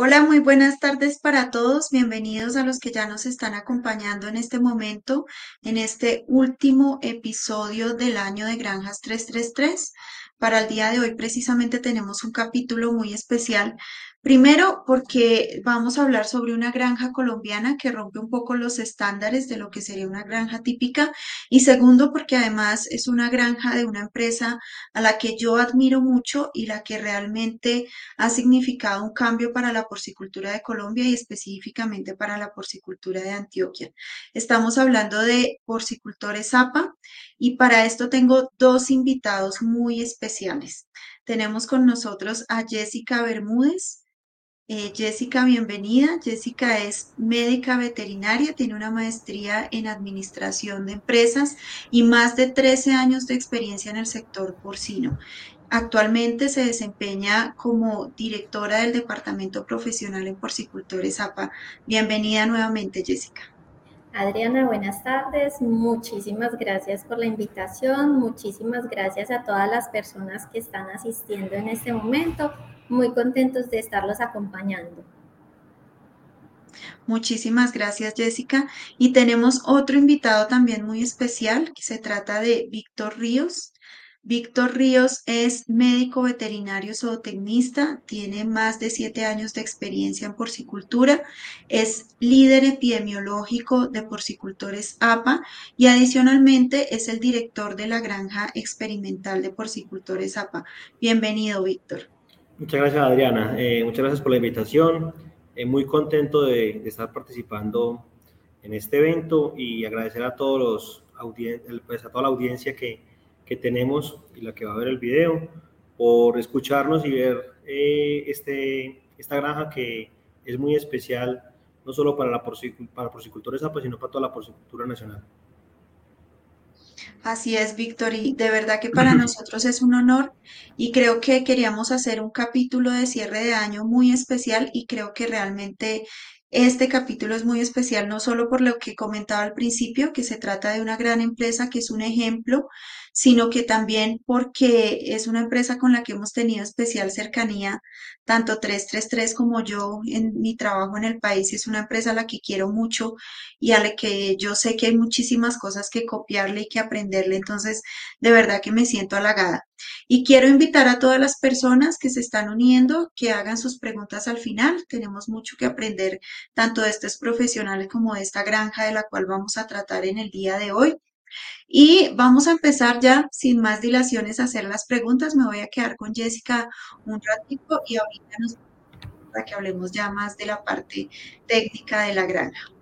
Hola, muy buenas tardes para todos. Bienvenidos a los que ya nos están acompañando en este momento, en este último episodio del año de Granjas 333. Para el día de hoy precisamente tenemos un capítulo muy especial Primero, porque vamos a hablar sobre una granja colombiana que rompe un poco los estándares de lo que sería una granja típica. Y segundo, porque además es una granja de una empresa a la que yo admiro mucho y la que realmente ha significado un cambio para la porcicultura de Colombia y específicamente para la porcicultura de Antioquia. Estamos hablando de porcicultores APA y para esto tengo dos invitados muy especiales. Tenemos con nosotros a Jessica Bermúdez. Eh, Jessica, bienvenida. Jessica es médica veterinaria, tiene una maestría en administración de empresas y más de 13 años de experiencia en el sector porcino. Actualmente se desempeña como directora del Departamento Profesional en Porcicultores APA. Bienvenida nuevamente, Jessica. Adriana, buenas tardes. Muchísimas gracias por la invitación. Muchísimas gracias a todas las personas que están asistiendo en este momento muy contentos de estarlos acompañando. Muchísimas gracias, Jessica. Y tenemos otro invitado también muy especial, que se trata de Víctor Ríos. Víctor Ríos es médico veterinario zootecnista, tiene más de siete años de experiencia en porcicultura, es líder epidemiológico de porcicultores APA y adicionalmente es el director de la granja experimental de porcicultores APA. Bienvenido, Víctor. Muchas gracias, Adriana. Eh, muchas gracias por la invitación. Eh, muy contento de, estar participando en este evento y agradecer a todos los pues, a toda la audiencia que, que, tenemos y la que va a ver el video por escucharnos y ver eh, este, esta granja que es muy especial no solo para la para porcicultores sino para toda la porcicultura nacional. Así es, Víctor, y de verdad que para nosotros es un honor y creo que queríamos hacer un capítulo de cierre de año muy especial y creo que realmente este capítulo es muy especial no solo por lo que comentaba al principio, que se trata de una gran empresa que es un ejemplo, sino que también porque es una empresa con la que hemos tenido especial cercanía, tanto 333 como yo en mi trabajo en el país. Es una empresa a la que quiero mucho y a la que yo sé que hay muchísimas cosas que copiarle y que aprenderle. Entonces, de verdad que me siento halagada. Y quiero invitar a todas las personas que se están uniendo que hagan sus preguntas al final. Tenemos mucho que aprender tanto de estos profesionales como de esta granja de la cual vamos a tratar en el día de hoy. Y vamos a empezar ya sin más dilaciones a hacer las preguntas. Me voy a quedar con Jessica un ratito y ahorita nos para que hablemos ya más de la parte técnica de la granja.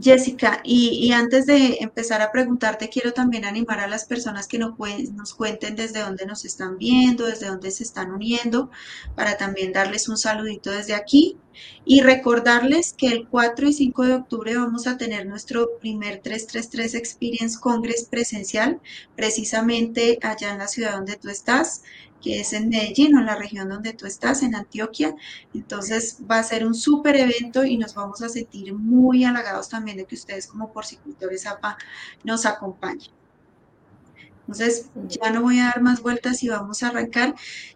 Jessica, y, antes de empezar a preguntarte, quiero también animar a las personas que nos, nos cuenten desde dónde nos están viendo, desde dónde se están uniendo, para también darles un saludito desde aquí y recordarles que el 4 y 5 de octubre vamos a tener nuestro primer 333 Experience Congress presencial, precisamente allá en la ciudad donde tú estás que es en Medellín o en la región donde tú estás, en Antioquia. Entonces va a ser un súper evento y nos vamos a sentir muy halagados también de que ustedes como porcicultores APA nos acompañen. Entonces ya no voy a dar más vueltas y vamos a arrancar.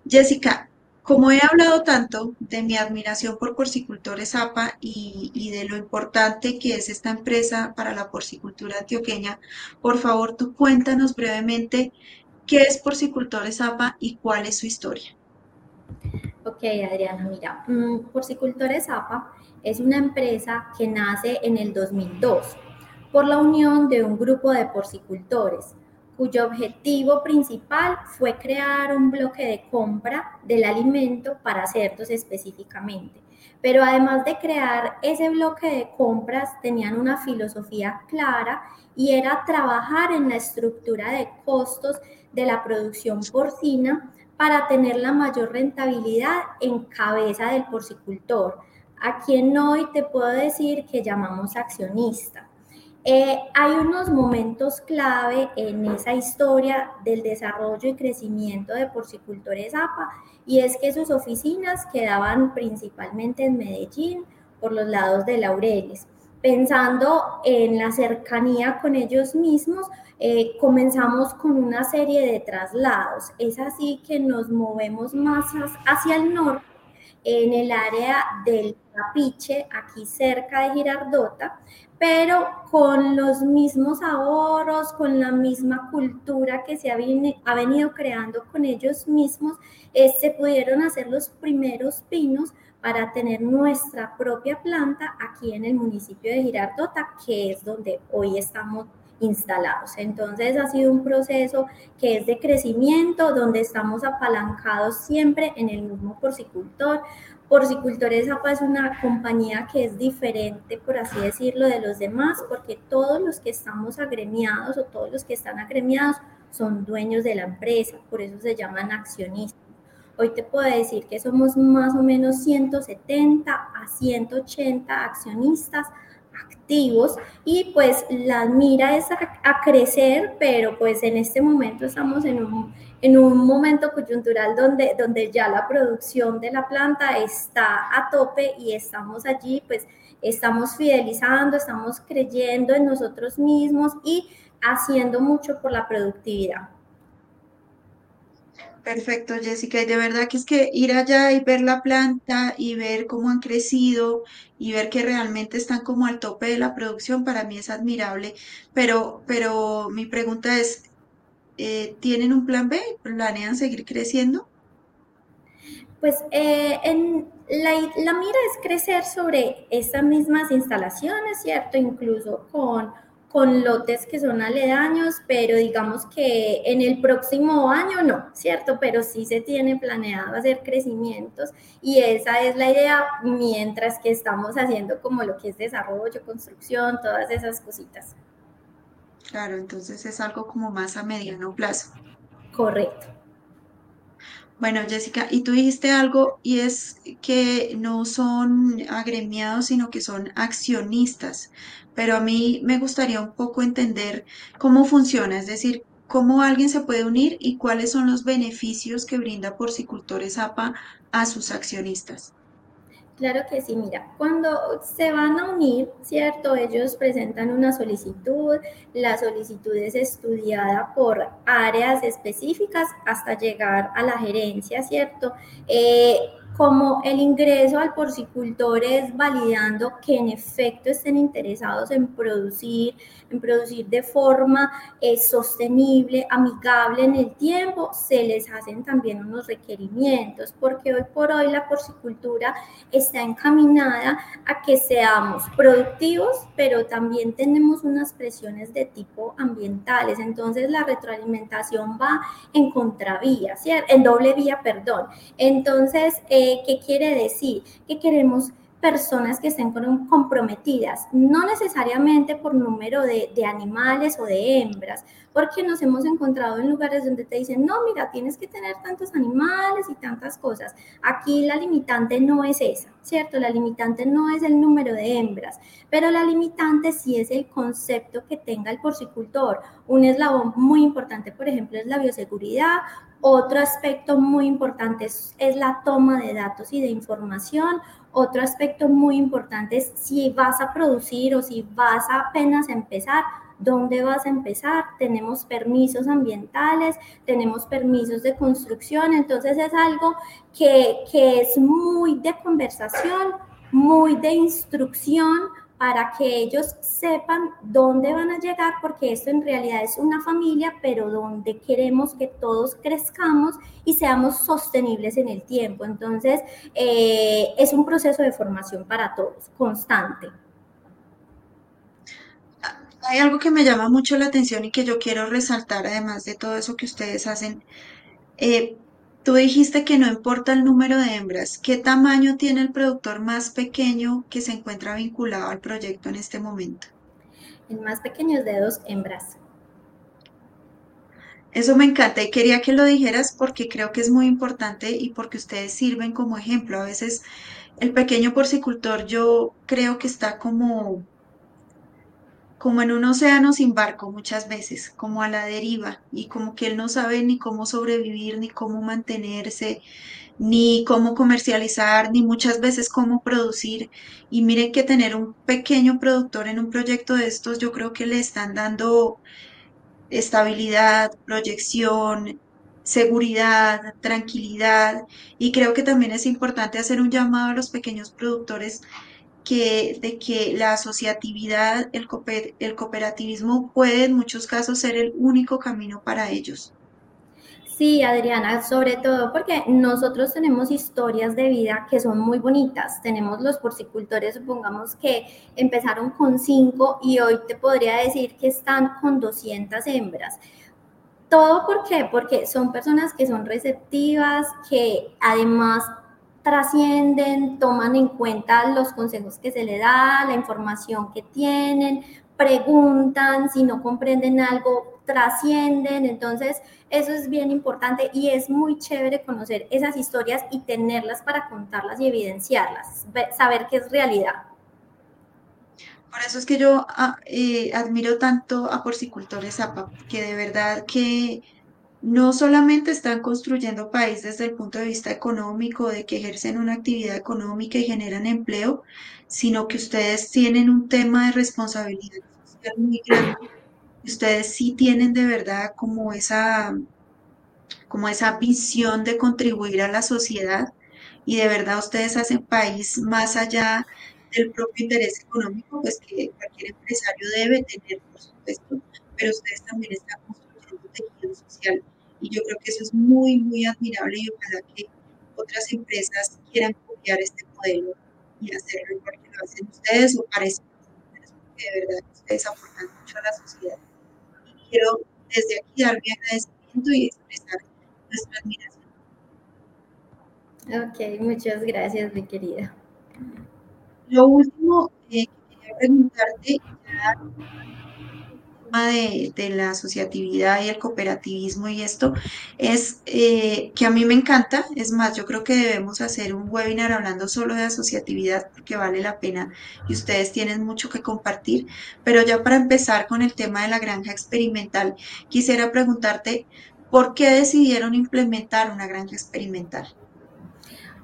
Jessica, como he hablado tanto de mi admiración por porcicultores APA y, y, de lo importante que es esta empresa para la porcicultura antioqueña, por favor tú cuéntanos brevemente ¿Qué es Porcicultores APA y cuál es su historia? Ok, Adriana, mira, mm, Porcicultores APA es una empresa que nace en el 2002 por la unión de un grupo de porcicultores cuyo objetivo principal fue crear un bloque de compra del alimento para cerdos específicamente. Pero además de crear ese bloque de compras, tenían una filosofía clara y era trabajar en la estructura de costos de la producción porcina para tener la mayor rentabilidad en cabeza del porcicultor, a quien hoy te puedo decir que llamamos accionista. Eh, hay unos momentos clave en esa historia del desarrollo y crecimiento de porcicultores APA y es que sus oficinas quedaban principalmente en Medellín por los lados de Laureles. Pensando en la cercanía con ellos mismos, eh, comenzamos con una serie de traslados. Es así que nos movemos más hacia el norte en el área del Capiche, aquí cerca de Girardota, pero con los mismos ahorros, con la misma cultura que se ha, venido creando con ellos mismos, eh, se pudieron hacer los primeros pinos para tener nuestra propia planta aquí en el municipio de Girardota, que es donde hoy estamos instalados. Entonces ha sido un proceso que es de crecimiento, donde estamos apalancados siempre en el mismo porcicultor. Porcicultores APA es una compañía que es diferente, por así decirlo, de los demás, porque todos los que estamos agremiados o todos los que están agremiados son dueños de la empresa, por eso se llaman accionistas. Hoy te puedo decir que somos más o menos 170 a 180 accionistas activos y pues la mira es a, crecer, pero pues en este momento estamos en un, en un momento coyuntural donde, donde ya la producción de la planta está a tope y estamos allí, pues estamos fidelizando, estamos creyendo en nosotros mismos y haciendo mucho por la productividad. Perfecto, Jessica. Y de verdad que es que ir allá y ver la planta y ver cómo han crecido y ver que realmente están como al tope de la producción, para mí es admirable. Pero, pero mi pregunta es, eh, ¿tienen un plan B? ¿Planean seguir creciendo? Pues eh, en la, la mira es crecer sobre estas mismas instalaciones, ¿cierto? Incluso con con lotes que son aledaños, pero digamos que en el próximo año no, ¿cierto? Pero sí se tiene planeado hacer crecimientos y esa es la idea mientras que estamos haciendo como lo que es desarrollo, construcción, todas esas cositas. Claro, entonces es algo como más a mediano plazo. Correcto. Bueno, Jessica, y tú dijiste algo y es que no son agremiados, sino que son accionistas pero a mí me gustaría un poco entender cómo funciona, es decir, cómo alguien se puede unir y cuáles son los beneficios que brinda Porcicultores APA a sus accionistas. Claro que sí, mira, cuando se van a unir, ¿cierto? Ellos presentan una solicitud, la solicitud es estudiada por áreas específicas hasta llegar a la gerencia, ¿cierto? Eh, como el ingreso al porcicultor es validando que en efecto estén interesados en producir, en producir de forma eh, sostenible, amigable en el tiempo, se les hacen también unos requerimientos, porque hoy por hoy la porcicultura está encaminada a que seamos productivos, pero también tenemos unas presiones de tipo ambientales, entonces la retroalimentación va en contravía, en doble vía, perdón. Entonces, eh, ¿qué quiere decir? Que queremos personas que estén comprometidas, no necesariamente por número de, animales o de hembras, porque nos hemos encontrado en lugares donde te dicen, no, mira, tienes que tener tantos animales y tantas cosas. Aquí la limitante no es esa, ¿cierto? La limitante no es el número de hembras, pero la limitante sí es el concepto que tenga el porcicultor. Un eslabón muy importante, por ejemplo, es la bioseguridad otro aspecto muy importante es, la toma de datos y de información. Otro aspecto muy importante es si vas a producir o si vas a apenas empezar, ¿dónde vas a empezar? Tenemos permisos ambientales, tenemos permisos de construcción, entonces es algo que, que es muy de conversación, muy de instrucción, para que ellos sepan dónde van a llegar, porque esto en realidad es una familia, pero donde queremos que todos crezcamos y seamos sostenibles en el tiempo. Entonces, eh, es un proceso de formación para todos, constante. Hay algo que me llama mucho la atención y que yo quiero resaltar, además de todo eso que ustedes hacen. Eh, Tú dijiste que no importa el número de hembras. ¿Qué tamaño tiene el productor más pequeño que se encuentra vinculado al proyecto en este momento? El más pequeño es de dos hembras. Eso me encanta y quería que lo dijeras porque creo que es muy importante y porque ustedes sirven como ejemplo. A veces el pequeño porcicultor yo creo que está como como en un océano sin barco muchas veces, como a la deriva, y como que él no sabe ni cómo sobrevivir, ni cómo mantenerse, ni cómo comercializar, ni muchas veces cómo producir. Y miren que tener un pequeño productor en un proyecto de estos, yo creo que le están dando estabilidad, proyección, seguridad, tranquilidad y creo que también es importante hacer un llamado a los pequeños productores que, de que la asociatividad, el, el cooperativismo puede en muchos casos ser el único camino para ellos. Sí, Adriana, sobre todo porque nosotros tenemos historias de vida que son muy bonitas. Tenemos los porcicultores, supongamos que empezaron con cinco y hoy te podría decir que están con 200 hembras. ¿Todo por qué? Porque son personas que son receptivas, que además trascienden, toman en cuenta los consejos que se le da, la información que tienen, preguntan, si no comprenden algo, trascienden. Entonces, eso es bien importante y es muy chévere conocer esas historias y tenerlas para contarlas y evidenciarlas, saber que es realidad. Por eso es que yo ah, eh, admiro tanto a porcicultores APA, que de verdad que no solamente están construyendo país desde el punto de vista económico, de que ejercen una actividad económica y generan empleo, sino que ustedes tienen un tema de responsabilidad social muy grande. Ustedes sí tienen de verdad como esa, como esa visión de contribuir a la sociedad y de verdad ustedes hacen país más allá del propio interés económico, pues que cualquier empresario debe tener, por supuesto, pero ustedes también están tejido social y yo creo que eso es muy, muy admirable y ojalá que otras empresas quieran copiar este modelo y hacerlo igual que lo hacen ustedes o parece porque de verdad ustedes aportan mucho a la sociedad quiero desde aquí dar mi agradecimiento y expresar nuestra admiración. Ok, muchas gracias, mi querida. Lo último eh, que quería preguntarte, ya de, de, la asociatividad y el cooperativismo y esto es eh, que a mí me encanta. Es más, yo creo que debemos hacer un webinar hablando solo de asociatividad porque vale la pena y ustedes tienen mucho que compartir. Pero ya para empezar con el tema de la granja experimental, quisiera preguntarte, ¿por qué decidieron implementar una granja experimental?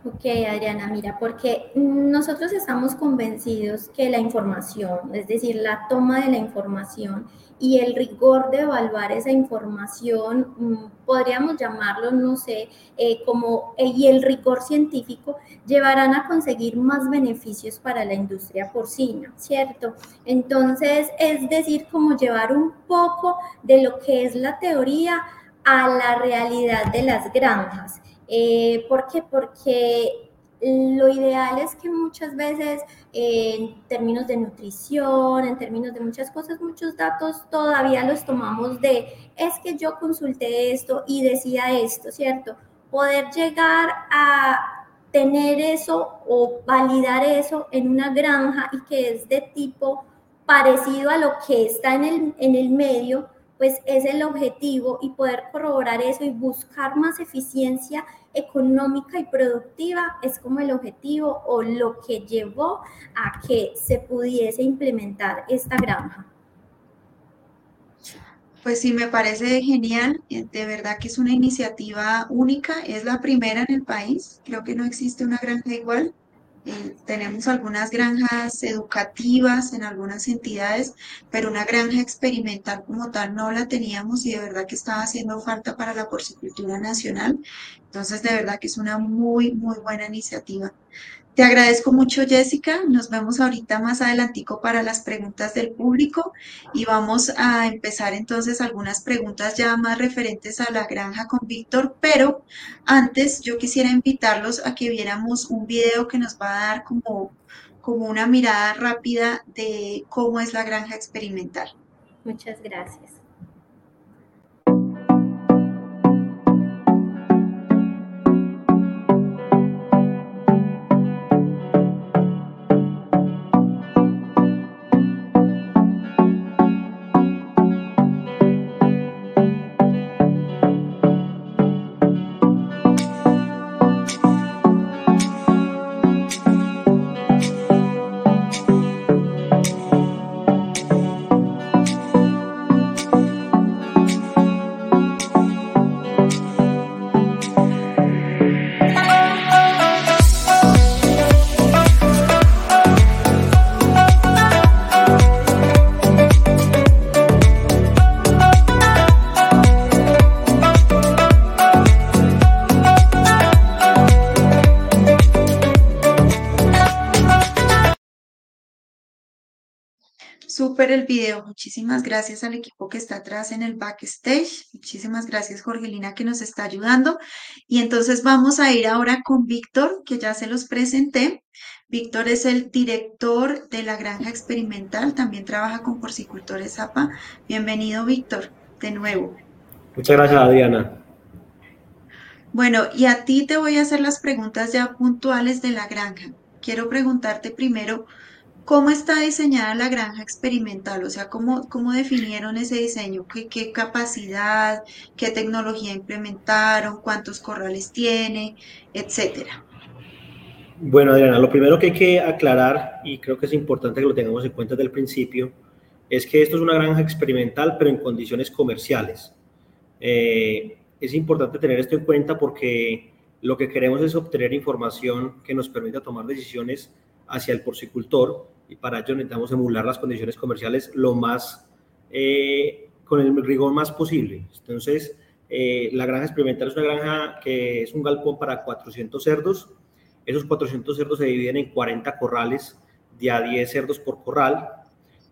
Ok, Adriana, mira, porque nosotros estamos convencidos que la información, es decir, la toma de la información y el rigor de evaluar esa información, mm, podríamos llamarlo, no sé, eh, como, eh, y el rigor científico llevarán a conseguir más beneficios para la industria porcina, ¿cierto? Entonces, es decir, como llevar un poco de lo que es la teoría a la realidad de las granjas. Eh, ¿Por qué? Porque lo ideal es que muchas veces en términos de nutrición, en términos de muchas cosas, muchos datos todavía los tomamos de, es que yo consulté esto y decía esto, ¿cierto? Poder llegar a tener eso o validar eso en una granja y que es de tipo parecido a lo que está en el, en el medio, pues es el objetivo y poder corroborar eso y buscar más eficiencia económica y productiva es como el objetivo o lo que llevó a que se pudiese implementar esta granja. Pues sí, me parece genial, eh, de verdad que es una iniciativa única, es la primera en el país, creo que no existe una granja igual. Tenemos algunas granjas educativas en algunas entidades, pero una granja experimental como tal no la teníamos y de verdad que estaba haciendo falta para la porcicultura nacional. Entonces, de verdad que es una muy, muy buena iniciativa. Te agradezco mucho, Jessica. Nos vemos ahorita más adelantico para las preguntas del público y vamos a empezar entonces algunas preguntas ya más referentes a la granja con Víctor, pero antes yo quisiera invitarlos a que viéramos un video que nos va a dar como, como una mirada rápida de cómo es la granja experimental. Muchas gracias. Súper el video. Muchísimas gracias al equipo que está atrás en el backstage. Muchísimas gracias, Jorgelina, que nos está ayudando. Y entonces vamos a ir ahora con Víctor, que ya se los presenté. Víctor es el director de la granja experimental, también trabaja con porcicultores APA. Bienvenido, Víctor, de nuevo. Muchas gracias, Adriana. Bueno, y a ti te voy a hacer las preguntas ya puntuales de la granja. Quiero preguntarte primero, ¿Cómo está diseñada la granja experimental? O sea, ¿cómo, cómo definieron ese diseño? ¿Qué, ¿Qué, capacidad, qué tecnología implementaron, cuántos corrales tiene, etcétera? Bueno, Adriana, lo primero que hay que aclarar, y creo que es importante que lo tengamos en cuenta desde el principio, es que esto es una granja experimental, pero en condiciones comerciales. Eh, es importante tener esto en cuenta porque lo que queremos es obtener información que nos permita tomar decisiones hacia el porcicultor y para ello necesitamos emular las condiciones comerciales lo más, eh, con el rigor más posible. Entonces, eh, la granja experimental es una granja que es un galpón para 400 cerdos. Esos 400 cerdos se dividen en 40 corrales de a 10 cerdos por corral.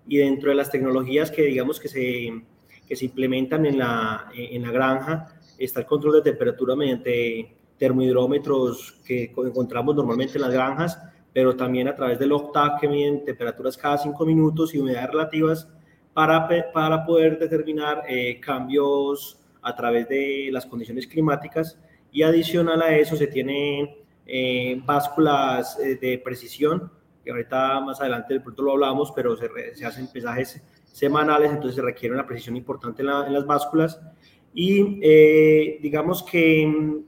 Y dentro de las tecnologías que digamos que se, que se implementan en la, en la granja está el control de temperatura mediante termohidrómetros que encontramos normalmente en las granjas pero también a través del OCTAV que miden temperaturas cada cinco minutos y humedades relativas para, para poder determinar eh, cambios a través de las condiciones climáticas. Y adicional a eso se tienen eh, básculas eh, de precisión, que ahorita más adelante del pronto lo hablamos, pero se, se, hacen pesajes semanales, entonces se requiere una precisión importante en, en las básculas. Y digamos que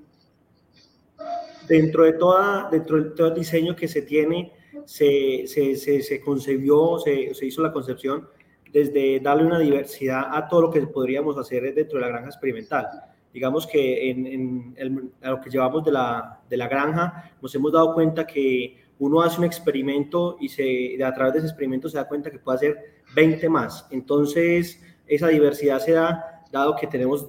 dentro de, toda, dentro de todo el diseño que se tiene, se, se, se, concebió, se, hizo la concepción desde darle una diversidad a todo lo que podríamos hacer dentro de la granja experimental. Digamos que en, en lo que llevamos de la, de la granja, nos hemos dado cuenta que uno hace un experimento y se, a través de ese experimento se da cuenta que puede hacer 20 más. Entonces, esa diversidad se da dado que tenemos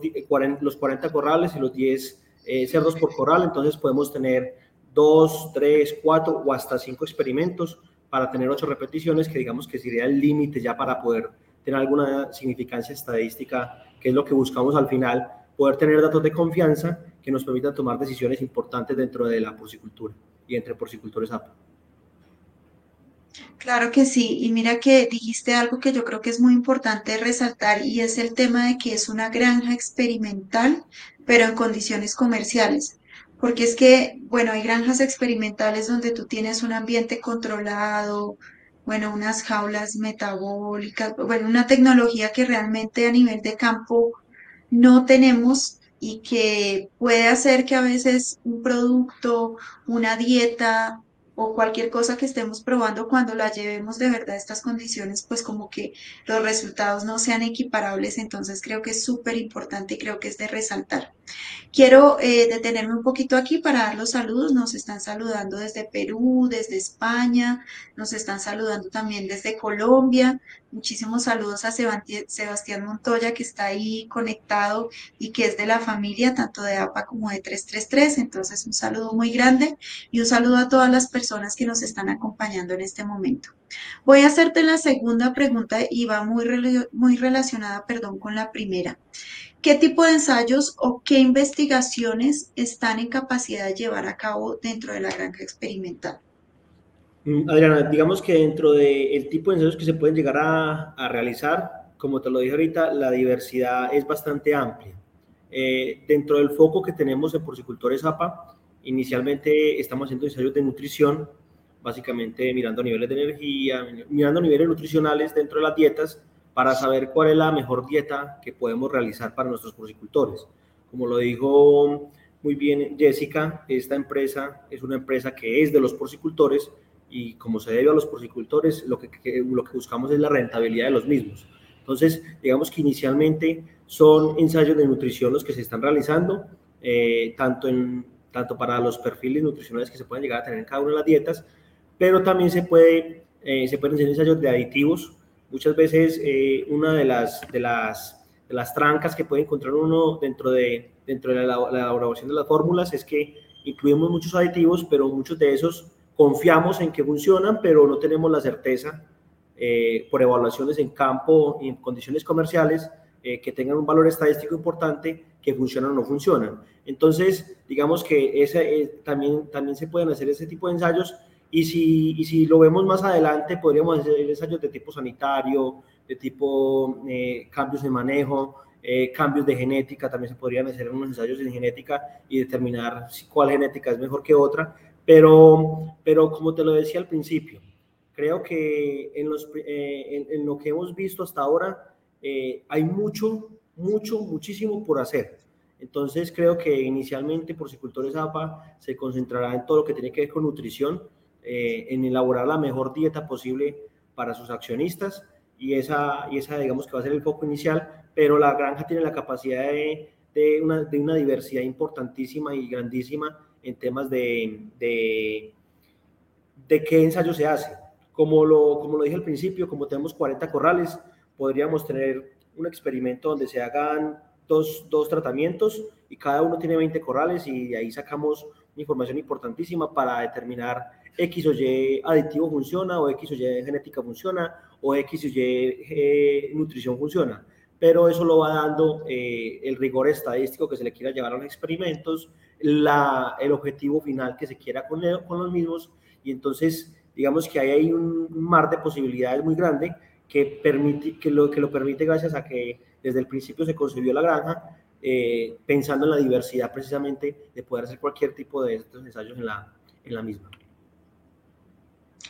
los 40 corrales y los 10 eh, cerdos por corral, entonces podemos tener dos, tres, cuatro o hasta cinco experimentos para tener ocho repeticiones, que digamos que sería el límite ya para poder tener alguna significancia estadística, que es lo que buscamos al final, poder tener datos de confianza que nos permitan tomar decisiones importantes dentro de la porcicultura y entre porcicultores APA. Claro que sí, y mira que dijiste algo que yo creo que es muy importante resaltar y es el tema de que es una granja experimental pero en condiciones comerciales. Porque es que, bueno, hay granjas experimentales donde tú tienes un ambiente controlado, bueno, unas jaulas metabólicas, bueno, una tecnología que realmente a nivel de campo no tenemos y que puede hacer que a veces un producto, una dieta, o cualquier cosa que estemos probando cuando la llevemos de verdad a estas condiciones, pues como que los resultados no sean equiparables. Entonces creo que es súper importante y creo que es de resaltar. Quiero eh, detenerme un poquito aquí para dar los saludos. Nos están saludando desde Perú, desde España, nos están saludando también desde Colombia. Muchísimos saludos a Sebastián Montoya que está ahí conectado y que es de la familia tanto de APA como de 333. Entonces un saludo muy grande y un saludo a todas las personas que nos están acompañando en este momento. Voy a hacerte la segunda pregunta y va muy, muy relacionada, perdón, con la primera. ¿Qué tipo de ensayos o qué investigaciones están en capacidad de llevar a cabo dentro de la granja experimental? Mm, Adriana, digamos que dentro del tipo de ensayos que se pueden llegar a, realizar, como te lo dije ahorita, la diversidad es bastante amplia. Eh, dentro del foco que tenemos en porcicultores APA, inicialmente estamos haciendo ensayos de nutrición, básicamente mirando niveles de energía, mirando niveles nutricionales dentro de las dietas, para saber cuál es la mejor dieta que podemos realizar para nuestros porcicultores. Como lo dijo muy bien Jessica, esta empresa es una empresa que es de los porcicultores y como se debe a los porcicultores, lo que, lo que buscamos es la rentabilidad de los mismos. Entonces, digamos que inicialmente son ensayos de nutrición los que se están realizando, eh, tanto, en, tanto para los perfiles nutricionales que se pueden llegar a tener en cada una de las dietas, pero también se, puede, eh, se pueden hacer ensayos de aditivos Muchas veces eh, una de las, de, las, de las trancas que puede encontrar uno dentro de, dentro de la, elaboración de las fórmulas es que incluimos muchos aditivos, pero muchos de esos confiamos en que funcionan, pero no tenemos la certeza eh, por evaluaciones en campo y en condiciones comerciales eh, que tengan un valor estadístico importante que funcionan o no funcionan. Entonces, digamos que ese, también, también se pueden hacer ese tipo de ensayos y si, y si lo vemos más adelante, podríamos hacer ensayos de tipo sanitario, de tipo cambios de manejo, cambios de genética, también se podrían hacer unos ensayos en genética y determinar cuál genética es mejor que otra, pero, pero como te lo decía al principio, creo que en, los, eh, en, lo que hemos visto hasta ahora eh, hay mucho, mucho, muchísimo por hacer. Entonces creo que inicialmente Porcicultores APA se concentrará en todo lo que tiene que ver con nutrición, eh, en elaborar la mejor dieta posible para sus accionistas y esa, y esa digamos que va a ser el foco inicial, pero la granja tiene la capacidad de, de, una, de una diversidad importantísima y grandísima en temas de, de, de qué ensayo se hace. Como lo, como lo dije al principio, como tenemos 40 corrales, podríamos tener un experimento donde se hagan dos, dos, tratamientos y cada uno tiene 20 corrales y de ahí sacamos información importantísima para determinar X o Y aditivo funciona o X o Y genética funciona o X o Y eh, nutrición funciona. Pero eso lo va dando eh, el rigor estadístico que se le quiera llevar a los experimentos, la, el objetivo final que se quiera con, con los mismos y entonces digamos que ahí hay un mar de posibilidades muy grande que, permite, que, lo, que lo permite gracias a que desde el principio se concibió la granja eh, pensando en la diversidad precisamente de poder hacer cualquier tipo de ensayos en la, en la misma.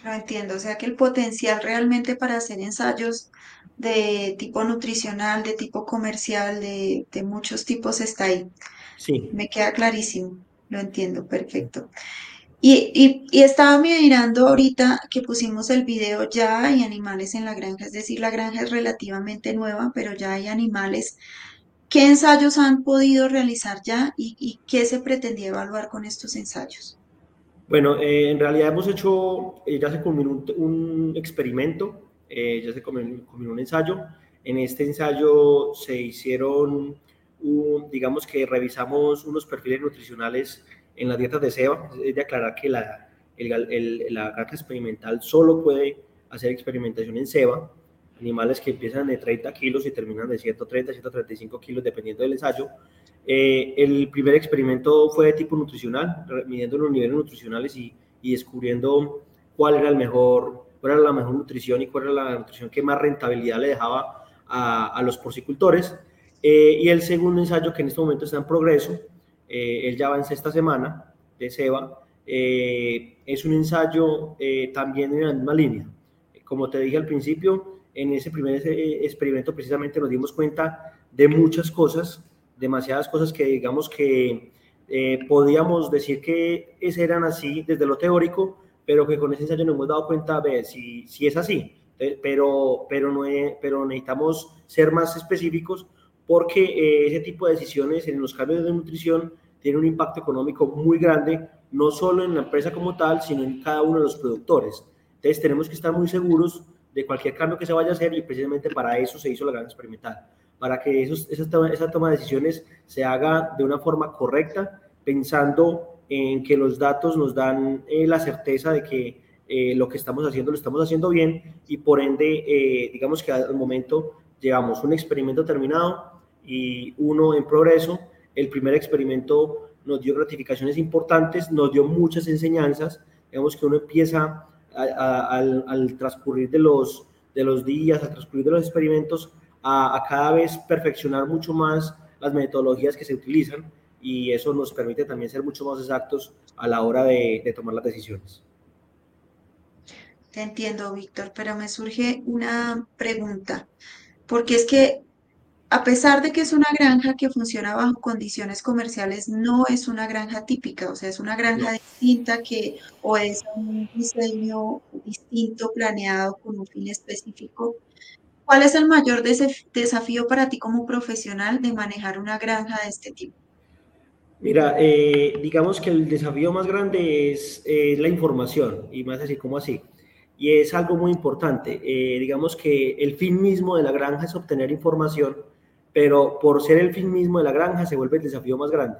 Lo entiendo, o sea que el potencial realmente para hacer ensayos de tipo nutricional, de tipo comercial, de, de muchos tipos está ahí. Sí. Me queda clarísimo, lo entiendo, perfecto. Y, y, estaba mirando ahorita que pusimos el video, ya hay animales en la granja, es decir, la granja es relativamente nueva, pero ya hay animales. ¿Qué ensayos han podido realizar ya y, qué se pretendía evaluar con estos ensayos? Bueno, eh, en realidad hemos hecho, eh, ya se culminó un, experimento, eh, ya se culminó, un ensayo. En este ensayo se hicieron, digamos que revisamos unos perfiles nutricionales en las dietas de SEBA, es de aclarar que la, el, la granja experimental solo puede hacer experimentación en SEBA, animales que empiezan de 30 kilos y terminan de 130, 135 kilos, dependiendo del ensayo. Eh, el primer experimento fue de tipo nutricional, midiendo los niveles nutricionales y, y, descubriendo cuál era el mejor, cuál era la mejor nutrición y cuál era la nutrición que más rentabilidad le dejaba a, a los porcicultores. Eh, y el segundo ensayo, que en este momento está en progreso, eh, él ya va en sexta semana de SEBA, eh, es un ensayo eh, también en la misma línea. Como te dije al principio, en ese primer experimento precisamente nos dimos cuenta de muchas cosas, demasiadas cosas que digamos que podíamos decir que eran así desde lo teórico, pero que con ese ensayo nos hemos dado cuenta de si, si es así. Pero, pero, no pero necesitamos ser más específicos porque eh, ese tipo de decisiones en los cambios de nutrición tienen un impacto económico muy grande, no solo en la empresa como tal, sino en cada uno de los productores. Entonces tenemos que estar muy seguros de cualquier cambio que se vaya a hacer y precisamente para eso se hizo la gran experimental, para que esos, esa, toma, esa toma de decisiones se haga de una forma correcta, pensando en que los datos nos dan eh, la certeza de que eh, lo que estamos haciendo lo estamos haciendo bien y por ende, digamos que al momento llevamos un experimento terminado, y uno en progreso. El primer experimento nos dio gratificaciones importantes, nos dio muchas enseñanzas. Digamos que uno empieza al, transcurrir de los, de los días, al transcurrir de los experimentos, a, cada vez perfeccionar mucho más las metodologías que se utilizan y eso nos permite también ser mucho más exactos a la hora de, de tomar las decisiones. Te entiendo, Víctor, pero me surge una pregunta, porque es que a pesar de que es una granja que funciona bajo condiciones comerciales, no es una granja típica, o sea, es una granja distinta que o es un diseño distinto planeado con un fin específico. ¿Cuál es el mayor desafío para ti como profesional de manejar una granja de este tipo? Mira, eh, digamos que el desafío más grande es la información, y más así como así. Y es algo muy importante. Eh, digamos que el fin mismo de la granja es obtener información pero por ser el fin mismo de la granja se vuelve el desafío más grande.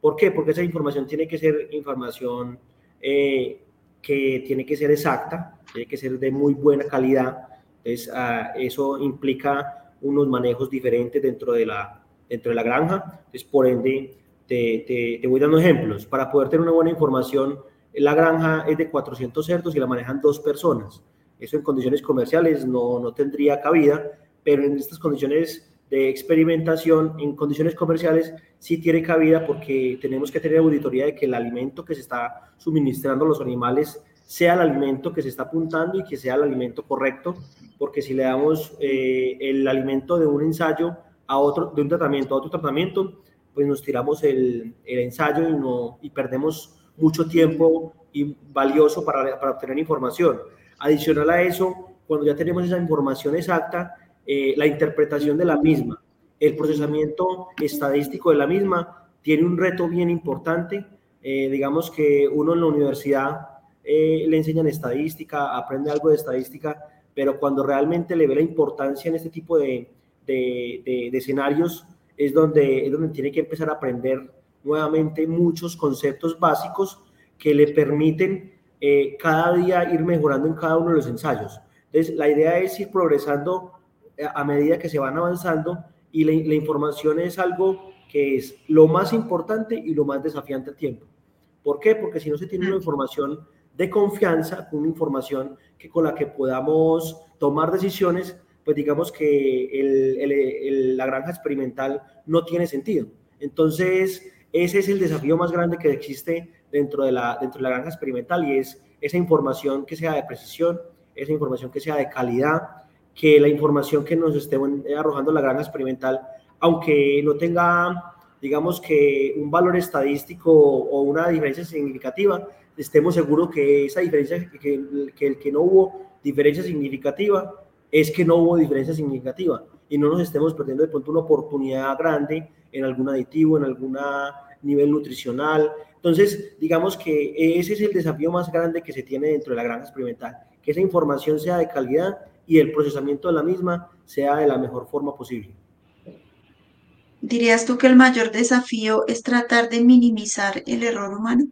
¿Por qué? Porque esa información tiene que ser información eh, que tiene que ser exacta, tiene que ser de muy buena calidad, Entonces, ah, eso implica unos manejos diferentes dentro de la, dentro de la granja. Entonces, por ende, te, te, voy dando ejemplos. Para poder tener una buena información, la granja es de 400 cerdos y la manejan dos personas. Eso en condiciones comerciales no, no tendría cabida, pero en estas condiciones de experimentación, en condiciones comerciales, sí tiene cabida porque tenemos que tener auditoría de que el alimento que se está suministrando a los animales sea el alimento que se está apuntando y que sea el alimento correcto, porque si le damos eh, el alimento de un ensayo a otro, de un tratamiento a otro tratamiento, pues nos tiramos el, el ensayo y, no, y perdemos mucho tiempo y valioso para, para obtener información. Adicional a eso, cuando ya tenemos esa información exacta, eh, la interpretación de la misma, el procesamiento estadístico de la misma, tiene un reto bien importante. Eh, digamos que uno en la universidad eh, le enseñan estadística, aprende algo de estadística, pero cuando realmente le ve la importancia en este tipo de, de, de, escenarios, es donde, es donde tiene que empezar a aprender nuevamente muchos conceptos básicos que le permiten cada día ir mejorando en cada uno de los ensayos. Entonces, la idea es ir progresando a medida que se van avanzando y la, la información es algo que es lo más importante y lo más desafiante al tiempo. ¿Por qué? Porque si no se tiene una información de confianza, una información que con la que podamos tomar decisiones, pues digamos que el, el, la granja experimental no tiene sentido. Entonces, ese es el desafío más grande que existe dentro de la, dentro de la granja experimental y es esa información que sea de precisión, esa información que sea de calidad, que la información que nos esté arrojando la granja experimental, aunque no tenga, digamos que un valor estadístico o una diferencia significativa, estemos seguros que esa diferencia, que, que el que no hubo diferencia significativa, es que no hubo diferencia significativa y no nos estemos perdiendo de pronto una oportunidad grande en algún aditivo, en algún nivel nutricional. Entonces, digamos que ese es el desafío más grande que se tiene dentro de la granja experimental, que esa información sea de calidad y el procesamiento de la misma sea de la mejor forma posible. ¿Dirías tú que el mayor desafío es tratar de minimizar el error humano?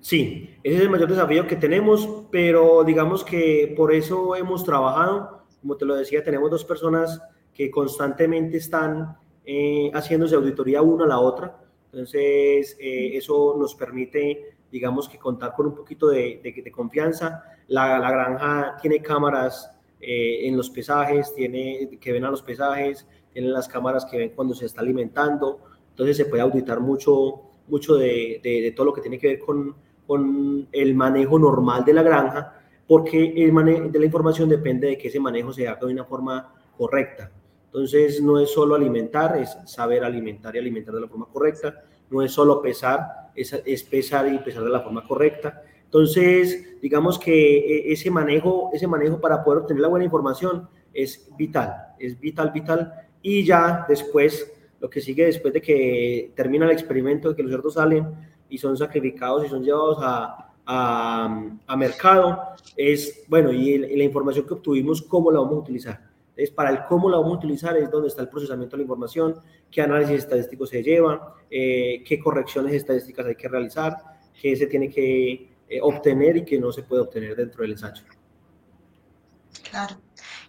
Sí, ese es el mayor desafío que tenemos, pero digamos que por eso hemos trabajado. Como te lo decía, tenemos dos personas que constantemente están eh, haciéndose auditoría una a la otra. Entonces, eh, eso nos permite, digamos, que contar con un poquito de, de, confianza. La, la, granja tiene cámaras eh, en los pesajes, tiene que ven a los pesajes, tiene las cámaras que ven cuando se está alimentando. Entonces, se puede auditar mucho, mucho de, de todo lo que tiene que ver con con el manejo normal de la granja, porque el manejo de la información depende de que ese manejo se haga de una forma correcta. Entonces, no es solo alimentar, es saber alimentar y alimentar de la forma correcta. No es solo pesar, es, es pesar y pesar de la forma correcta. Entonces, digamos que e, ese manejo, ese manejo para poder obtener la buena información es vital, es vital, vital. Y ya después, lo que sigue después de que termina el experimento, de que los cerdos salen, y son sacrificados y son llevados a, a, a mercado, es, bueno, y, la información que obtuvimos, ¿cómo la vamos a utilizar? Es para el cómo la vamos a utilizar es donde está el procesamiento de la información, qué análisis estadístico se lleva, eh, qué correcciones estadísticas hay que realizar, qué se tiene que eh, obtener y qué no se puede obtener dentro del ensayo. Claro.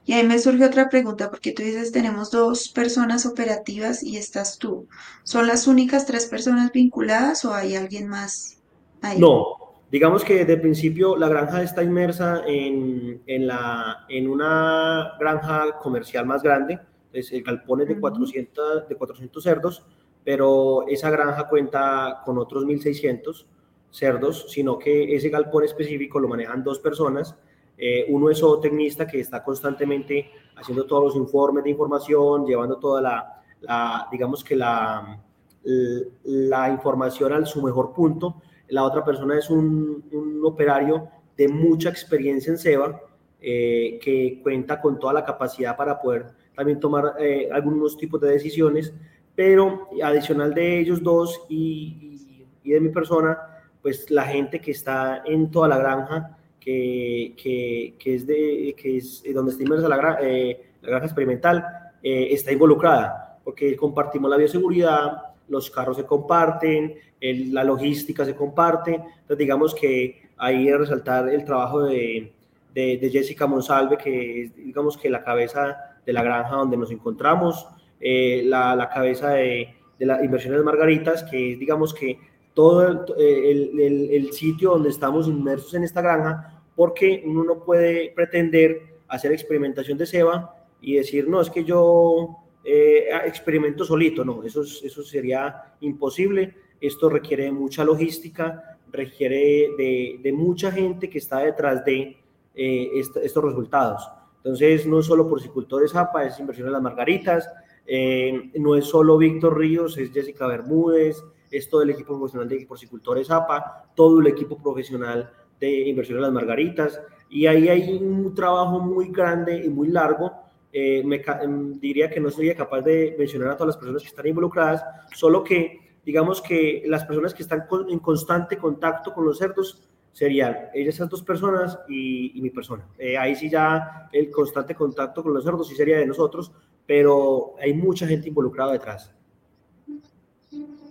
Y ahí me surge otra pregunta, porque tú dices, tenemos dos personas operativas y estás tú. ¿Son las únicas tres personas vinculadas o hay alguien más ahí? No, digamos que desde el principio la granja está inmersa en, en, la, en una granja comercial más grande. Es el galpón es de 400, de 400 cerdos, pero esa granja cuenta con otros 1.600 cerdos, sino que ese galpón específico lo manejan dos personas eh, uno es zootecnista que está constantemente haciendo todos los informes de información, llevando toda la, digamos que la, la, información al su mejor punto. La otra persona es un, un operario de mucha experiencia en SEBA, eh, que cuenta con toda la capacidad para poder también tomar eh, algunos tipos de decisiones, pero adicional de ellos dos y, y, y de mi persona, pues la gente que está en toda la granja, que, que, es, de, que es donde está inmersa la, eh, granja experimental, eh, está involucrada, porque compartimos la bioseguridad, los carros se comparten, la logística se comparte, entonces digamos que ahí es resaltar el trabajo de, de, Jessica Monsalve, que es, digamos que la cabeza de la granja donde nos encontramos, eh, la, la, cabeza de, de las inversiones Margaritas, que es, digamos que todo el, el, el, sitio donde estamos inmersos en esta granja, porque uno no puede pretender hacer experimentación de ceba y decir, no, es que yo eh, experimento solito, no, eso, eso sería imposible. Esto requiere mucha logística, requiere de, de mucha gente que está detrás de eh, estos resultados. Entonces, no es solo porcicultores APA, es inversión en las margaritas, eh, no es solo Víctor Ríos, es Jessica Bermúdez, es todo el equipo profesional de porcicultores APA, todo el equipo profesional de inversión en las margaritas, y ahí hay un trabajo muy grande y muy largo. Eh, me, em, diría que no sería capaz de mencionar a todas las personas que están involucradas, solo que digamos que las personas que están en constante contacto con los cerdos serían esas dos personas y, mi persona. Eh, ahí sí ya el constante contacto con los cerdos sí sería de nosotros, pero hay mucha gente involucrada detrás.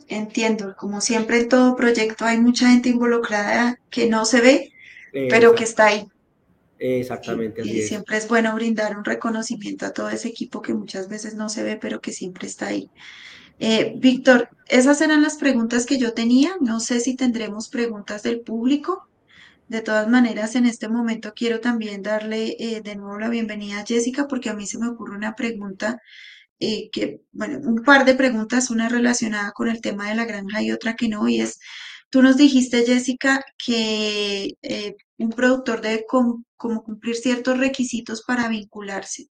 Entiendo, como siempre en todo proyecto hay mucha gente involucrada que no se ve, pero que está ahí. Exactamente. Y, siempre es bueno brindar un reconocimiento a todo ese equipo que muchas veces no se ve, pero que siempre está ahí. Eh, Víctor, esas eran las preguntas que yo tenía. No sé si tendremos preguntas del público. De todas maneras, en este momento quiero también darle eh, de nuevo la bienvenida a Jessica porque a mí se me ocurre una pregunta eh, que, bueno, un par de preguntas, una relacionada con el tema de la granja y otra que no, y es, tú nos dijiste, Jessica, que eh, un productor debe como cumplir ciertos requisitos para vincularse,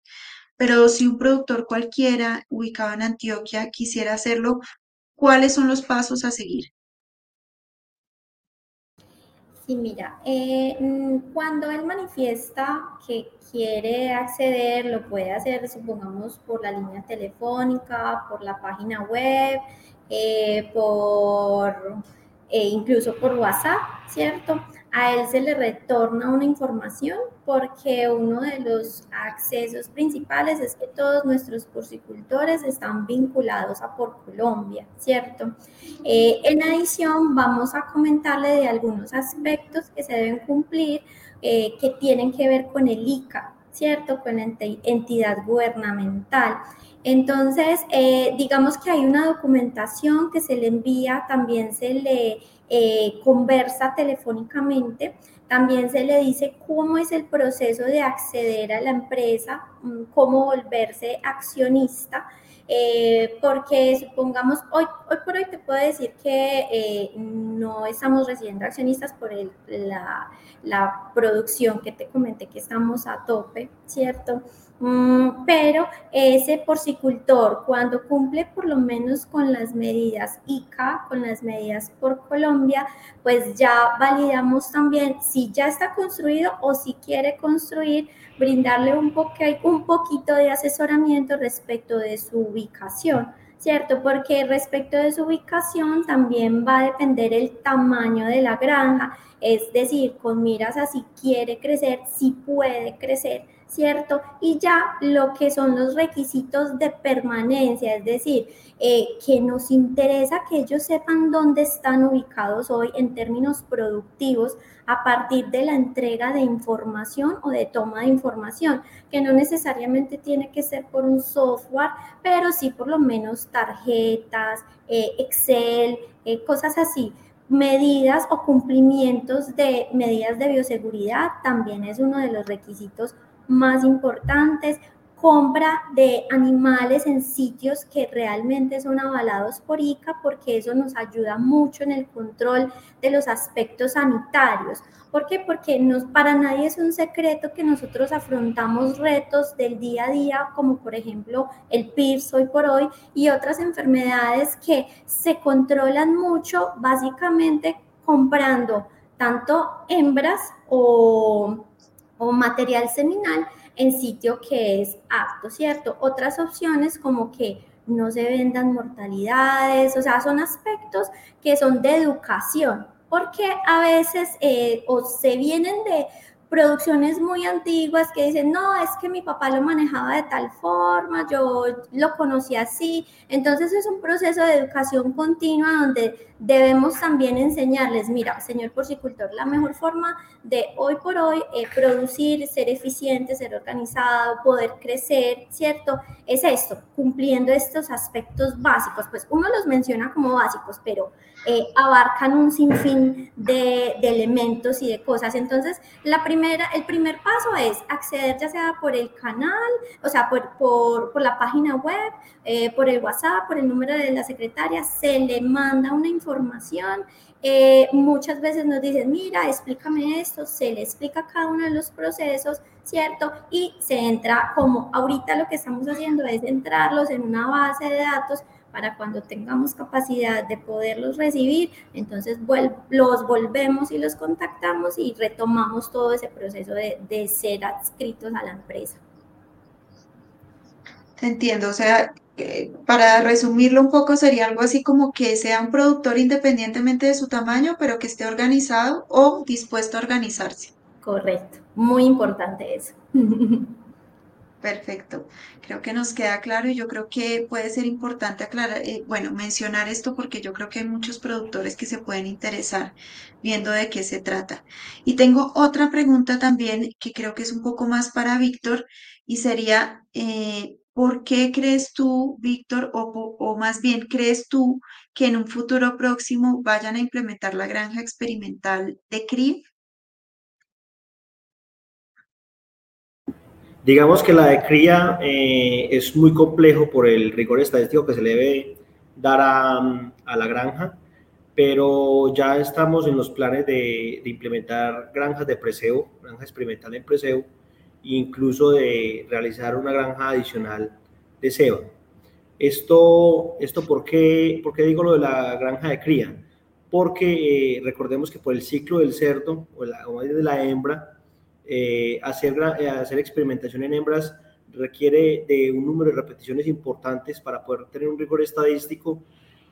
pero si un productor cualquiera ubicado en Antioquia quisiera hacerlo, ¿cuáles son los pasos a seguir? Sí, mira, eh, mm, cuando él manifiesta que quiere acceder, lo puede hacer, supongamos, por la línea telefónica, por la página web, eh, por e incluso por WhatsApp, ¿cierto? A él se le retorna una información porque uno de los accesos principales es que todos nuestros porcicultores están vinculados a Por Colombia, ¿cierto? Eh, en adición, vamos a comentarle de algunos aspectos que se deben cumplir eh, que tienen que ver con el ICA, ¿cierto? Con la entidad gubernamental. Entonces, eh, digamos que hay una documentación que se le envía, también se le eh, conversa telefónicamente, también se le dice cómo es el proceso de acceder a la empresa, mm, cómo volverse accionista. Eh, porque supongamos, hoy, hoy por hoy te puedo decir que no estamos recibiendo accionistas por la, la producción que te comenté que estamos a tope, ¿cierto? Mm, pero ese porcicultor, cuando cumple por lo menos con las medidas ICA, con las medidas por Colombia, pues ya validamos también si ya está construido o si quiere construir, brindarle un, un poquito de asesoramiento respecto de su ubicación. ¿cierto? Porque respecto de su ubicación también va a depender el tamaño de la granja, es decir, con miras a si quiere crecer, si puede crecer, ¿cierto? Y ya lo que son los requisitos de permanencia, es decir, eh, que nos interesa que ellos sepan dónde están ubicados hoy en términos productivos a partir de la entrega de información o de toma de información, que no necesariamente tiene que ser por un software, pero sí por lo menos tarjetas, eh, Excel, eh, cosas así medidas o cumplimientos de medidas de bioseguridad también es uno de los requisitos más importantes, compra de animales en sitios que realmente son avalados por ICA, porque eso nos ayuda mucho en el control de los aspectos sanitarios. ¿Por qué? Porque nos, para nadie es un secreto que nosotros afrontamos retos del día a día, como por ejemplo el PIRS hoy por hoy y otras enfermedades que se controlan mucho básicamente comprando tanto hembras o o material seminal en sitio que es apto, ¿cierto? Otras opciones como que no se vendan mortalidades, o sea, son aspectos que son de educación, porque a veces eh, o se vienen de producciones muy antiguas que dicen, no, es que mi papá lo manejaba de tal forma, yo lo conocí así. Entonces es un proceso de educación continua donde debemos también enseñarles, mira, señor porcicultor, la mejor forma de hoy por hoy producir, ser eficiente, ser organizado, poder crecer, ¿cierto? Es esto, cumpliendo estos aspectos básicos. Pues uno los menciona como básicos, pero eh, abarcan un sinfín de, de, elementos y de cosas. Entonces, la primera, el primer paso es acceder ya sea por el canal, o sea, por, por, por la página web, eh, por el WhatsApp, por el número de la secretaria, se le manda una información. Eh, muchas veces nos dicen, mira, explícame esto, se le explica cada uno de los procesos, ¿cierto? Y se entra, como ahorita lo que estamos haciendo es entrarlos en una base de datos para cuando tengamos capacidad de poderlos recibir, entonces los volvemos y los contactamos y retomamos todo ese proceso de, de ser adscritos a la empresa. Entiendo, o sea, para resumirlo un poco, sería algo así como que sea un productor independientemente de su tamaño, pero que esté organizado o dispuesto a organizarse. Correcto, muy importante eso. Perfecto. Creo que nos queda claro y yo creo que puede ser importante aclarar, eh, bueno, mencionar esto porque yo creo que hay muchos productores que se pueden interesar viendo de qué se trata. Y tengo otra pregunta también que creo que es un poco más para Víctor y sería, eh, ¿por qué crees tú, Víctor, o, más bien crees tú que en un futuro próximo vayan a implementar la granja experimental de CRIB? Digamos que la de cría eh, es muy complejo por el rigor estadístico que se le debe dar a, a la granja, pero ya estamos en los planes de, implementar granjas de preseo, granja experimental en preseo, incluso de realizar una granja adicional de ceba. Esto, esto ¿por, qué, ¿por qué digo lo de la granja de cría? Porque eh, recordemos que por el ciclo del cerdo o, la, o de la hembra, eh, hacer, eh, hacer experimentación en hembras requiere de un número de repeticiones importantes para poder tener un rigor estadístico.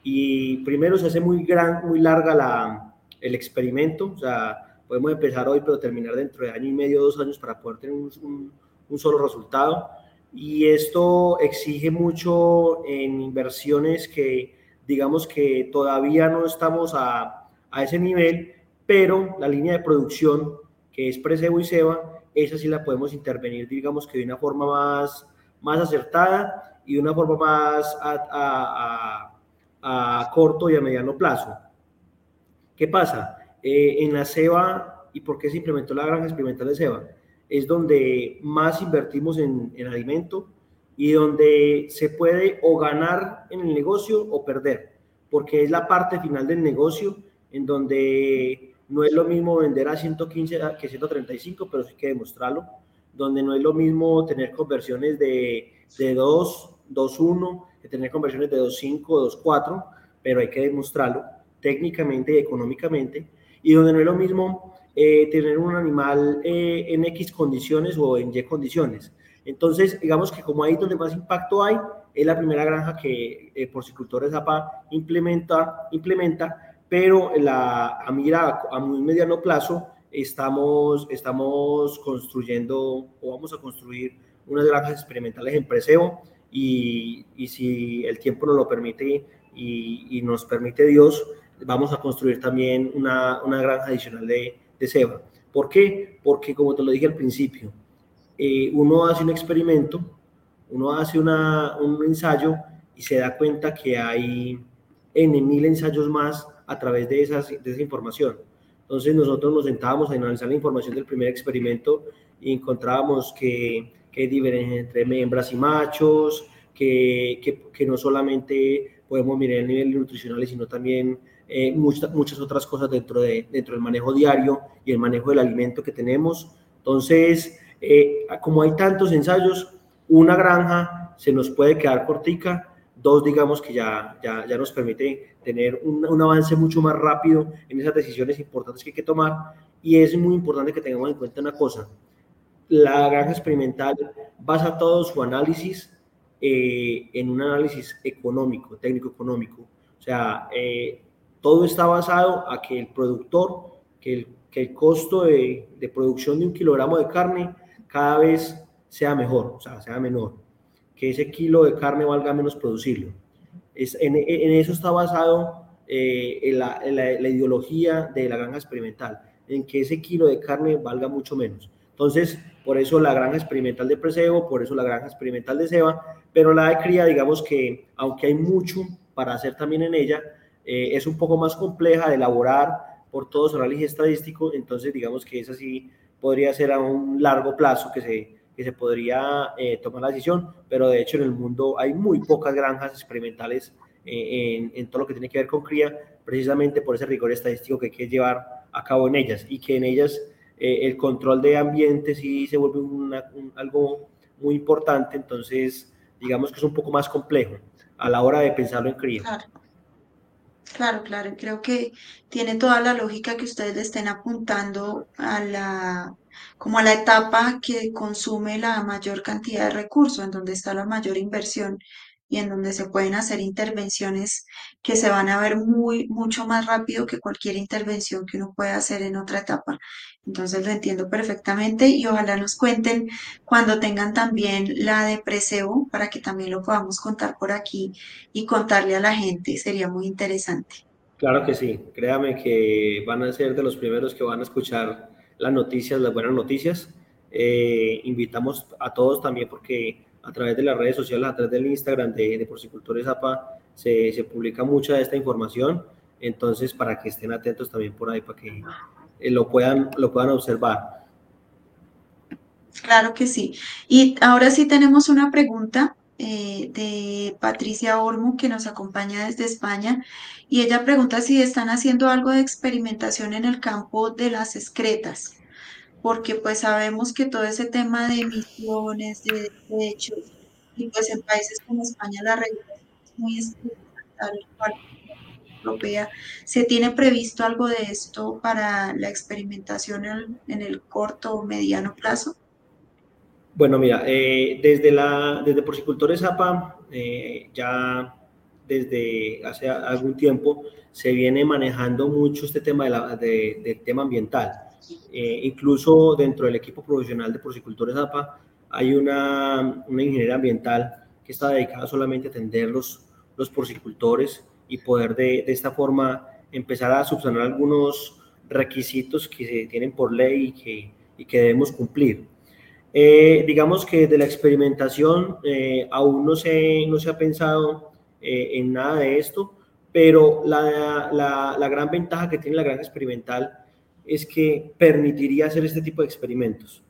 Y primero se hace muy gran, muy larga la, el experimento, o sea, podemos empezar hoy pero terminar dentro de año y medio, dos años para poder tener un, un, solo resultado. Y esto exige mucho en inversiones que digamos que todavía no estamos a, a ese nivel, pero la línea de producción que es Presebo y Seba, esa sí la podemos intervenir, digamos que de una forma más, más acertada y de una forma más a, a, a corto y a mediano plazo. ¿Qué pasa? Eh, en la Seba, ¿y por qué se implementó la granja experimental de Seba? Es donde más invertimos en, en alimento y donde se puede o ganar en el negocio o perder, porque es la parte final del negocio en donde no es lo mismo vender a 115 que 135, pero sí hay que demostrarlo. Donde no es lo mismo tener conversiones de, de 2, 2, 1, que tener conversiones de 2, 5, 2, 4, pero hay que demostrarlo técnicamente y económicamente. Y donde no es lo mismo eh, tener un animal eh, en X condiciones o en Y condiciones. Entonces, digamos que como ahí donde más impacto hay, es la primera granja que eh, Porcicultores APA implementa, implementa pero la, a mira a muy mediano plazo estamos, estamos construyendo o vamos a construir unas granjas experimentales en Preseo y, y si el tiempo nos lo permite y, y, nos permite Dios, vamos a construir también una, una granja adicional de, de ceba. ¿Por qué? Porque como te lo dije al principio, eh, uno hace un experimento, uno hace una, un ensayo y se da cuenta que hay N mil ensayos más a través de, esas, de esa información. Entonces nosotros nos sentábamos a analizar la información del primer experimento y encontrábamos que, que hay diferencia entre hembras y machos, que, que, no solamente podemos mirar el nivel nutricional, sino también eh, muchas, muchas otras cosas dentro, de, dentro del manejo diario y el manejo del alimento que tenemos. Entonces, eh, como hay tantos ensayos, una granja se nos puede quedar cortica Dos, digamos que ya, ya, ya nos permite tener un, un, avance mucho más rápido en esas decisiones importantes que hay que tomar. Y es muy importante que tengamos en cuenta una cosa. La granja experimental basa todo su análisis eh, en un análisis económico, técnico-económico. O sea, eh, todo está basado a que el productor, que el, que el costo de, de producción de un kilogramo de carne cada vez sea mejor, o sea, sea menor, que ese kilo de carne valga menos producirlo. Es, en, eso está basado eh, la, la, ideología de la granja experimental, en que ese kilo de carne valga mucho menos. Entonces, por eso la granja experimental de Preseo, por eso la granja experimental de Seba, pero la de cría, digamos que aunque hay mucho para hacer también en ella, eh, es un poco más compleja de elaborar por todo su análisis estadístico, entonces digamos que esa sí podría ser a un largo plazo que se, que se podría eh, tomar la decisión, pero de hecho en el mundo hay muy pocas granjas experimentales eh, en, todo lo que tiene que ver con cría, precisamente por ese rigor estadístico que hay que llevar a cabo en ellas y que en ellas eh, el control de ambiente sí se vuelve una, un, algo muy importante, entonces digamos que es un poco más complejo a la hora de pensarlo en cría. Claro. Claro, claro, creo que tiene toda la lógica que ustedes le estén apuntando a la, como la etapa que consume la mayor cantidad de recursos, en donde está la mayor inversión y en donde se pueden hacer intervenciones que se van a ver muy, mucho más rápido que cualquier intervención que uno pueda hacer en otra etapa. Entonces lo entiendo perfectamente y ojalá nos cuenten cuando tengan también la de preseo para que también lo podamos contar por aquí y contarle a la gente. Sería muy interesante. Claro que sí, créame que van a ser de los primeros que van a escuchar las noticias, las buenas noticias. Eh, invitamos a todos también porque a través de las redes sociales, a través del Instagram de, de Porcicultores APA, se, se, publica mucha de esta información. Entonces, para que estén atentos también por ahí, para que eh, lo, puedan, lo puedan observar. Claro que sí. Y ahora sí tenemos una pregunta eh, de Patricia Olmo, que nos acompaña desde España, y ella pregunta si están haciendo algo de experimentación en el campo de las excretas porque pues sabemos que todo ese tema de emisiones, de derechos, y pues en países como España la regulación es muy estricta, europea, ¿se tiene previsto algo de esto para la experimentación en, en el corto o mediano plazo? Bueno, mira, eh, desde, la, desde Porcicultores APA, eh, ya desde hace algún tiempo, se viene manejando mucho este tema de la, de, tema ambiental eh, incluso dentro del equipo profesional de porcicultores APA hay una, una ingeniera ambiental que está dedicada solamente a atender los, los porcicultores y poder de, de, esta forma empezar a subsanar algunos requisitos que se tienen por ley y que, y que debemos cumplir. Eh, digamos que de la experimentación eh, aún no se, no se ha pensado eh, en nada de esto, pero la, la, la, gran ventaja que tiene la granja experimental es que permitiría hacer este tipo de experimentos.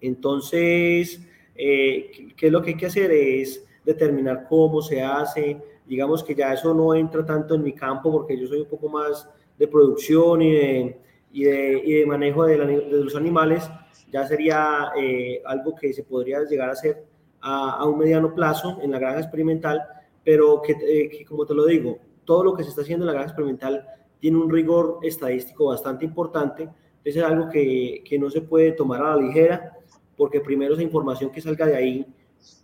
Entonces, eh, ¿qué es lo que hay que hacer? Es determinar cómo se hace. Digamos que ya eso no entra tanto en mi campo porque yo soy un poco más de producción y de, y de, y de manejo de, la, de, los animales. Ya sería eh, algo que se podría llegar a hacer a, a, un mediano plazo en la granja experimental, pero que, eh, que, como te lo digo, todo lo que se está haciendo en la granja experimental tiene un rigor estadístico bastante importante, entonces es algo que, que no se puede tomar a la ligera, porque primero esa información que salga de ahí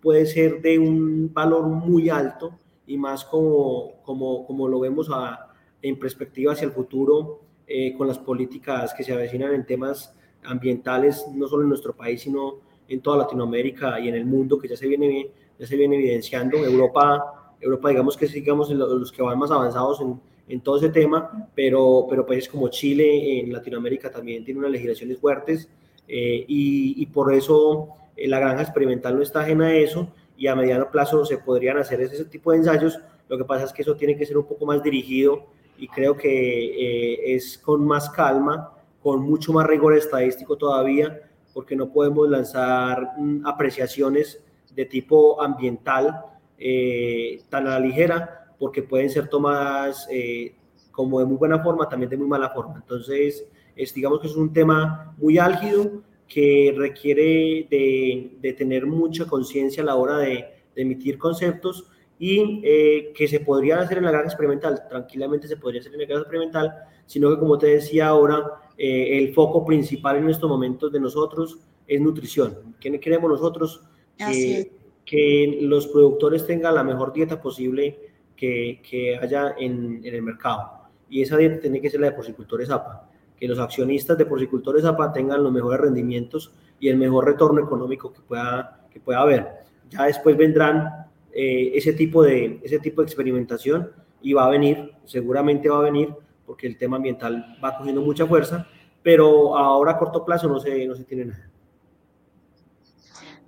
puede ser de un valor muy alto y más como, como, como lo vemos a, en perspectiva hacia el futuro eh, con las políticas que se avecinan en temas ambientales, no solo en nuestro país, sino en toda Latinoamérica y en el mundo, que ya se viene, ya se viene evidenciando. Europa, Europa digamos que sigamos los que van más avanzados en, en todo ese tema, pero, pero países como Chile, en Latinoamérica también tienen unas legislaciones fuertes eh, y, y, por eso eh, la granja experimental no está ajena a eso y a mediano plazo se podrían hacer ese, ese, tipo de ensayos. Lo que pasa es que eso tiene que ser un poco más dirigido y creo que eh, es con más calma, con mucho más rigor estadístico todavía, porque no podemos lanzar mm, apreciaciones de tipo ambiental eh, tan a la ligera, porque pueden ser tomadas eh, como de muy buena forma, también de muy mala forma. Entonces, es, digamos que es un tema muy álgido que requiere de, de tener mucha conciencia a la hora de, de, emitir conceptos y eh, que se podría hacer en la granja experimental, tranquilamente se podría hacer en la granja experimental, sino que como te decía ahora, eh, el foco principal en estos momentos de nosotros es nutrición. ¿Qué queremos nosotros? Que, que los productores tengan la mejor dieta posible que, que haya en, en, el mercado. Y esa dieta tiene que ser la de porcicultores APA, que los accionistas de porcicultores APA tengan los mejores rendimientos y el mejor retorno económico que pueda, que pueda haber. Ya después vendrán eh, ese, tipo de, ese tipo de experimentación y va a venir, seguramente va a venir, porque el tema ambiental va cogiendo mucha fuerza, pero ahora a corto plazo no se, no se tiene nada.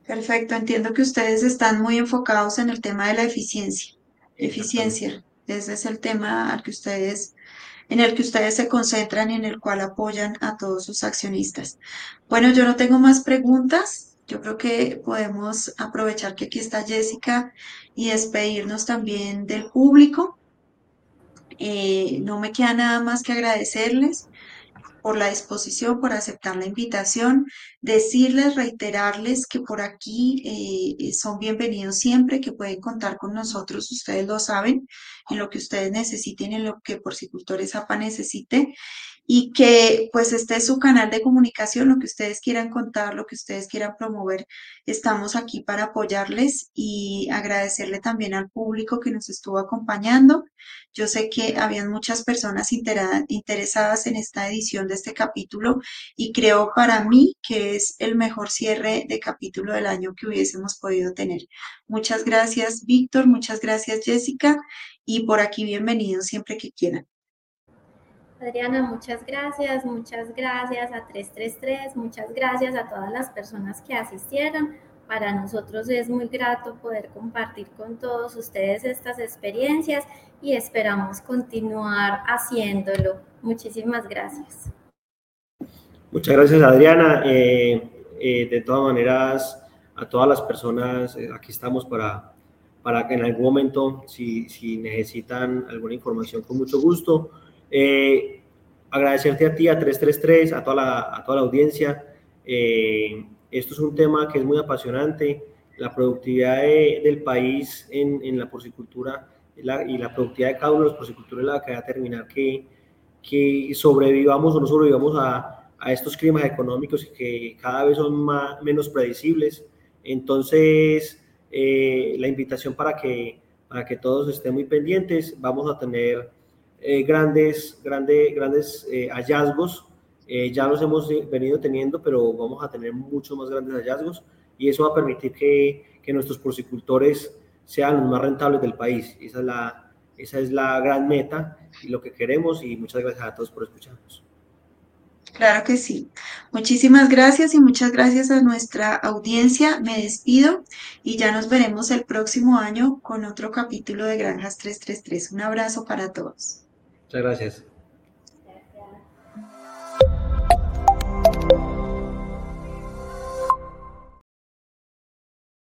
Perfecto, entiendo que ustedes están muy enfocados en el tema de la eficiencia. Eficiencia, ese es el tema al que ustedes, en el que ustedes se concentran y en el cual apoyan a todos sus accionistas. Bueno, yo no tengo más preguntas. Yo creo que podemos aprovechar que aquí está Jessica y despedirnos también del público. Eh, no me queda nada más que agradecerles por la disposición, por aceptar la invitación, decirles, reiterarles que por aquí eh, son bienvenidos siempre, que pueden contar con nosotros, ustedes lo saben, en lo que ustedes necesiten, en lo que Porcicultores APA necesite y que pues este es su canal de comunicación, lo que ustedes quieran contar, lo que ustedes quieran promover, estamos aquí para apoyarles y agradecerle también al público que nos estuvo acompañando. Yo sé que habían muchas personas interesadas en esta edición de este capítulo y creo para mí que es el mejor cierre de capítulo del año que hubiésemos podido tener. Muchas gracias, Víctor, muchas gracias, Jessica, y por aquí bienvenidos siempre que quieran. Adriana, muchas gracias, muchas gracias a 333, muchas gracias a todas las personas que asistieron. Para nosotros es muy grato poder compartir con todos ustedes estas experiencias y esperamos continuar haciéndolo. Muchísimas gracias. Muchas gracias, Adriana. Eh, eh, de todas maneras, a todas las personas, eh, aquí estamos para, para que en algún momento, si, si necesitan alguna información, con mucho gusto. Eh, agradecerte a ti, a 333, a toda la, a toda la audiencia. Eh, esto es un tema que es muy apasionante. La productividad del país en, en la porcicultura y la productividad de cada uno de los porcicultores la que va a determinar que, que sobrevivamos o no sobrevivamos a, a estos climas económicos que cada vez son más, menos predecibles. Entonces, eh, la invitación para que, para que todos estén muy pendientes. Vamos a tener eh, grandes, grandes, grandes eh, hallazgos. Eh, ya los hemos venido teniendo, pero vamos a tener muchos más grandes hallazgos y eso va a permitir que, que nuestros porcicultores sean los más rentables del país. Esa es, la, esa es la gran meta y lo que queremos y muchas gracias a todos por escucharnos. Claro que sí. Muchísimas gracias y muchas gracias a nuestra audiencia. Me despido y ya nos veremos el próximo año con otro capítulo de Granjas 333. Un abrazo para todos. Muchas gracias. gracias.